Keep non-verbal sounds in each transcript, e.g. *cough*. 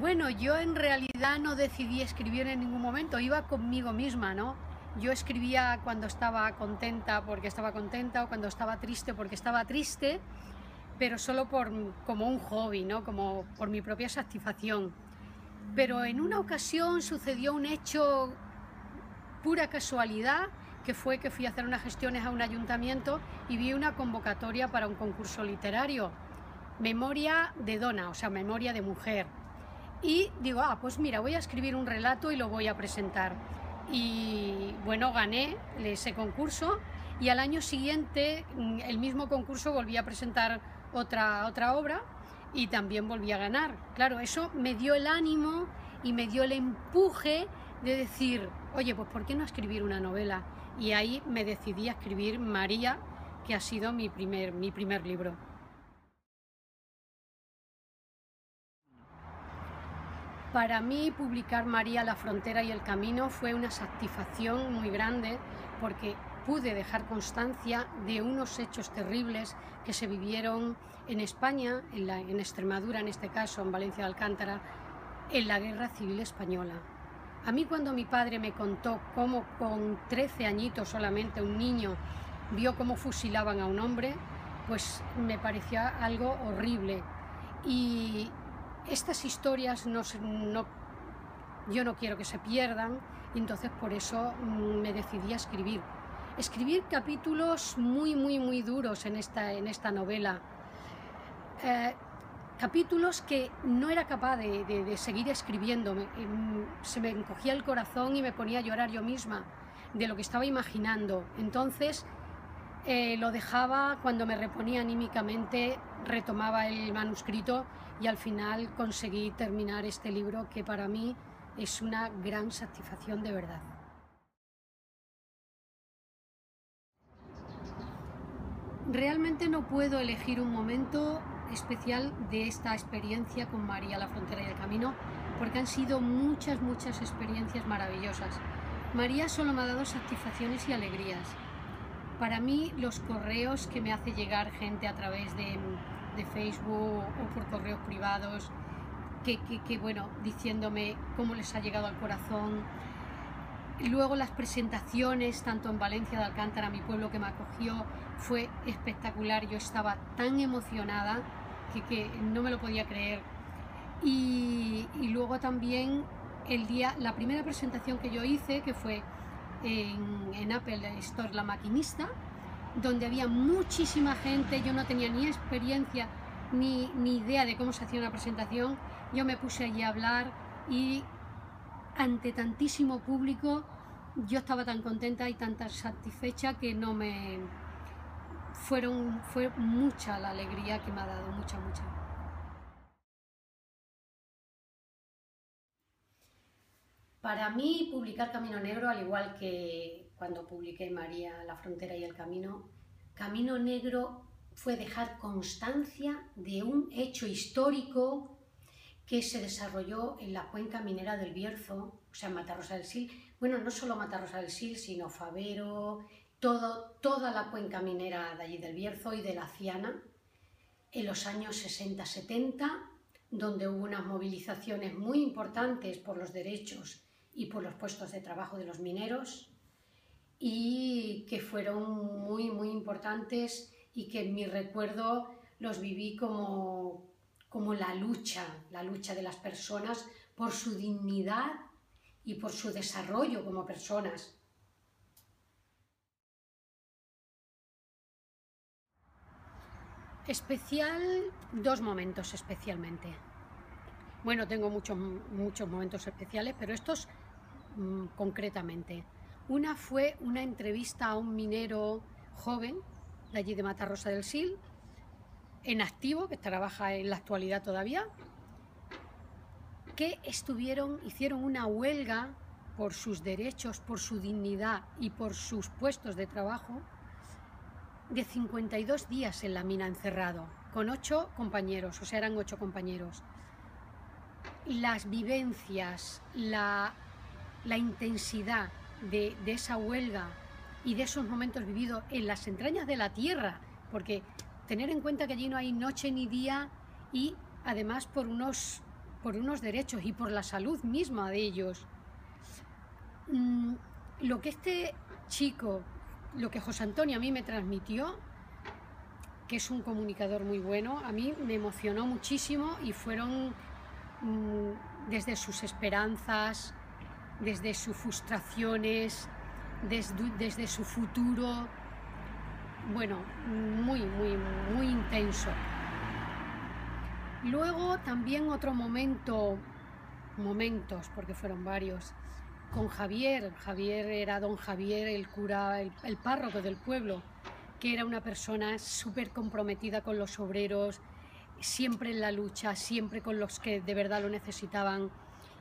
Bueno, yo en realidad no decidí escribir en ningún momento, iba conmigo misma, ¿no? Yo escribía cuando estaba contenta porque estaba contenta o cuando estaba triste porque estaba triste, pero solo por, como un hobby, ¿no? Como por mi propia satisfacción. Pero en una ocasión sucedió un hecho pura casualidad, que fue que fui a hacer unas gestiones a un ayuntamiento y vi una convocatoria para un concurso literario, Memoria de Dona, o sea, Memoria de Mujer. Y digo, ah, pues mira, voy a escribir un relato y lo voy a presentar. Y bueno, gané ese concurso y al año siguiente, mm, el mismo concurso, volví a presentar otra, otra obra y también volví a ganar. Claro, eso me dio el ánimo y me dio el empuje de decir, oye, pues ¿por qué no escribir una novela? Y ahí me decidí a escribir María, que ha sido mi primer, mi primer libro. Para mí publicar María, la frontera y el camino fue una satisfacción muy grande porque pude dejar constancia de unos hechos terribles que se vivieron en España, en, en Extremadura en este caso, en Valencia de Alcántara, en la Guerra Civil Española. A mí cuando mi padre me contó cómo con 13 añitos solamente un niño vio cómo fusilaban a un hombre, pues me parecía algo horrible. Y estas historias no, yo no quiero que se pierdan, y entonces por eso mm, me decidí a escribir. Escribir capítulos muy, muy, muy duros en esta, en esta novela. Eh, capítulos que no era capaz de, seguir escribiendo. Em, se me encogía el corazón y me ponía a llorar yo misma de lo que estaba imaginando. Entonces eh, lo dejaba cuando me reponía anímicamente, retomaba el manuscrito y al final conseguí terminar este libro que para mí es una gran satisfacción de verdad. Realmente no puedo elegir un momento especial de esta experiencia con María la Frontera y el Camino, porque han sido muchas, muchas experiencias maravillosas. María solo me ha dado satisfacciones y alegrías. Para mí, los correos que me hace llegar gente a través de de Facebook o por correos privados, que, que, bueno, diciéndome cómo les ha llegado al corazón. Luego las presentaciones, tanto en Valencia de Alcántara, mi pueblo que me acogió, fue espectacular. Yo estaba tan emocionada que, que no me lo podía creer. Y, y, luego también el día, la primera presentación que yo hice, que fue en, en Apple Store La Maquinista, donde había muchísima gente, yo no tenía ni experiencia ni, idea de cómo se hacía una presentación, yo me puse allí a hablar y ante tantísimo público yo estaba tan contenta y tan satisfecha que no me fueron fue mucha la alegría que me ha dado mucha mucha. Para mí publicar Camino Negro al igual que cuando publiqué María, la frontera y el camino, Camino Negro fue dejar constancia de un hecho histórico que se desarrolló en la cuenca minera del Bierzo, o sea, Matarrosa del Sil. Bueno, no solo Matarrosa del Sil, sino Favero, todo, toda la cuenca minera de allí del Bierzo y de la Ciana, en los años 60-70, donde hubo unas movilizaciones muy importantes por los derechos y por los puestos de trabajo de los mineros y que fueron muy, muy importantes y que en mi recuerdo los viví como, como la lucha, la lucha de las personas por su dignidad y por su desarrollo como personas. Especial, dos momentos especialmente. Bueno, tengo muchos, muchos momentos especiales, pero estos mm, concretamente. Una fue una entrevista a un minero joven de allí de Matarrosa del Sil, en activo, que trabaja en la actualidad todavía, que estuvieron, hicieron una huelga por sus derechos, por su dignidad y por sus puestos de trabajo de 52 días en la mina encerrado, con ocho compañeros, o sea, eran ocho compañeros. Las vivencias, la, la intensidad de, esa huelga y de esos momentos vividos en las entrañas de la tierra, porque tener en cuenta que allí no hay noche ni día y además por unos por unos derechos y por la salud misma de ellos. Mm, lo que este chico, lo que José Antonio a mí me transmitió, que es un comunicador muy bueno, a mí me emocionó muchísimo y fueron mm, desde sus esperanzas, desde sus frustraciones, desde, su futuro, bueno, muy, muy, muy intenso. Luego también otro momento, momentos, porque fueron varios, con Javier. Javier era don Javier, el cura, el, párroco del pueblo, que era una persona súper comprometida con los obreros, siempre en la lucha, siempre con los que de verdad lo necesitaban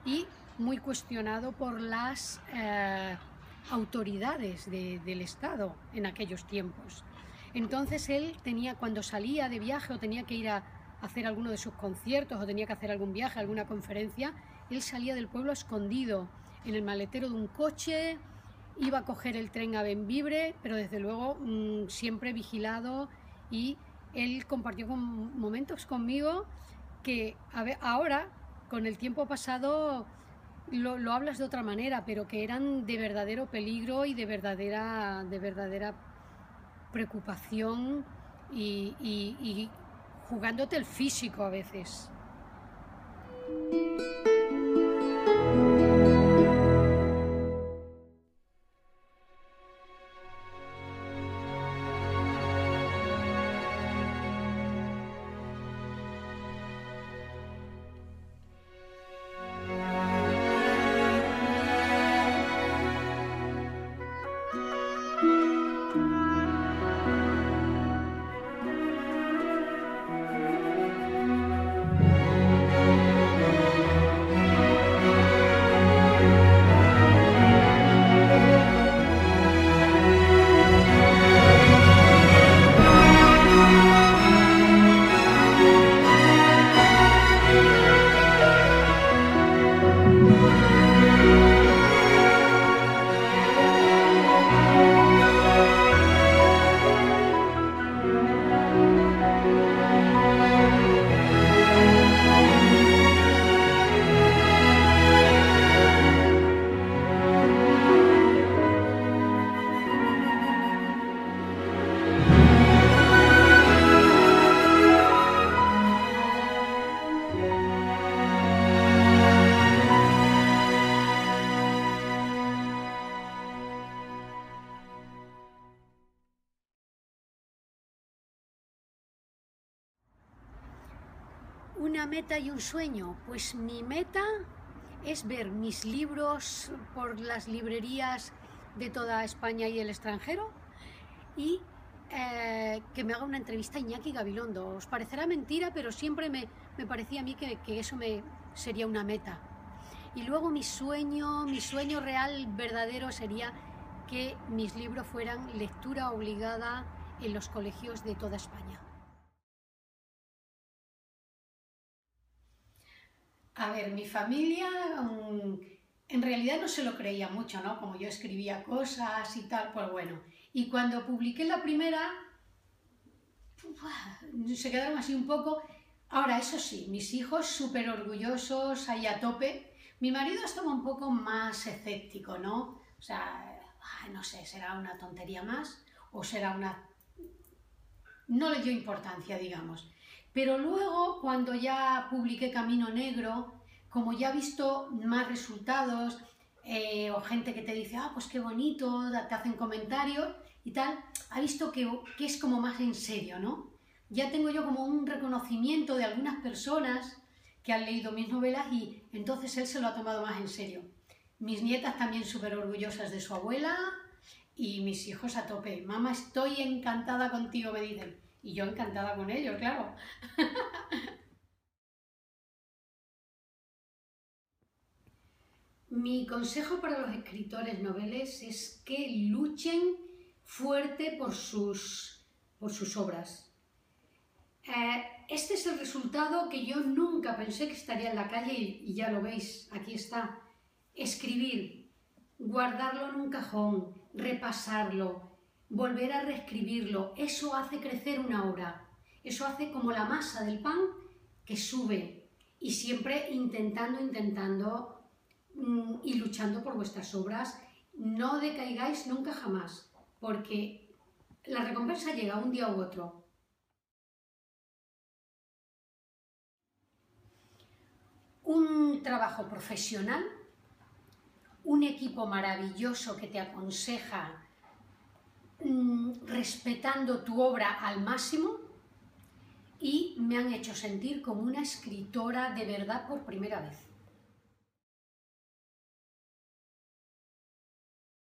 y muy cuestionado por las eh, autoridades del Estado en aquellos tiempos. Entonces él tenía, cuando salía de viaje o tenía que ir a hacer alguno de sus conciertos o tenía que hacer algún viaje, alguna conferencia, él salía del pueblo escondido en el maletero de un coche, iba a coger el tren a Benvibre, pero desde luego mm, siempre vigilado y él compartió momentos conmigo que ahora, con el tiempo pasado, lo, hablas de otra manera, pero que eran de verdadero peligro y de verdadera, de verdadera preocupación y, y jugándote el físico a veces. Una meta y un sueño. Pues mi meta es ver mis libros por las librerías de toda España y el extranjero y eh, que me haga una entrevista a Iñaki Gabilondo. Os parecerá mentira, pero siempre me, parecía a mí que, que, eso me sería una meta. Y luego mi sueño, mi sueño real, verdadero, sería que mis libros fueran lectura obligada en los colegios de toda España. A ver, mi familia mm, en realidad no se lo creía mucho, ¿no? Como yo escribía cosas y tal, pues bueno. Y cuando publiqué la primera, se quedaron así un poco. Ahora, eso sí, mis hijos súper orgullosos, ahí a tope. Mi marido estaba un poco más escéptico, ¿no? O sea, no sé, será una tontería más o será una... No le dio importancia, digamos. Pero luego, cuando ya publiqué Camino Negro, como ya he visto más resultados, eh, o gente que te dice, ah, pues qué bonito, te hacen comentarios y tal, ha visto que, que es como más en serio, ¿no? Ya tengo yo como un reconocimiento de algunas personas que han leído mis novelas y entonces él se lo ha tomado más en serio. Mis nietas también súper orgullosas de su abuela y mis hijos a tope. Mamá, estoy encantada contigo, me dicen. Y yo encantada con ellos, claro. *laughs* Mi consejo para los escritores noveles es que luchen fuerte por sus, por sus obras. Eh, este es el resultado que yo nunca pensé que estaría en la calle y ya lo veis, aquí está. Escribir, guardarlo en un cajón, repasarlo, volver a reescribirlo, eso hace crecer una obra, eso hace como la masa del pan que sube y siempre intentando, intentando mm, y luchando por vuestras obras. No decaigáis nunca jamás, porque la recompensa llega un día u otro. Un trabajo profesional, un equipo maravilloso que te aconseja mm, respetando tu obra al máximo y me han hecho sentir como una escritora de verdad por primera vez.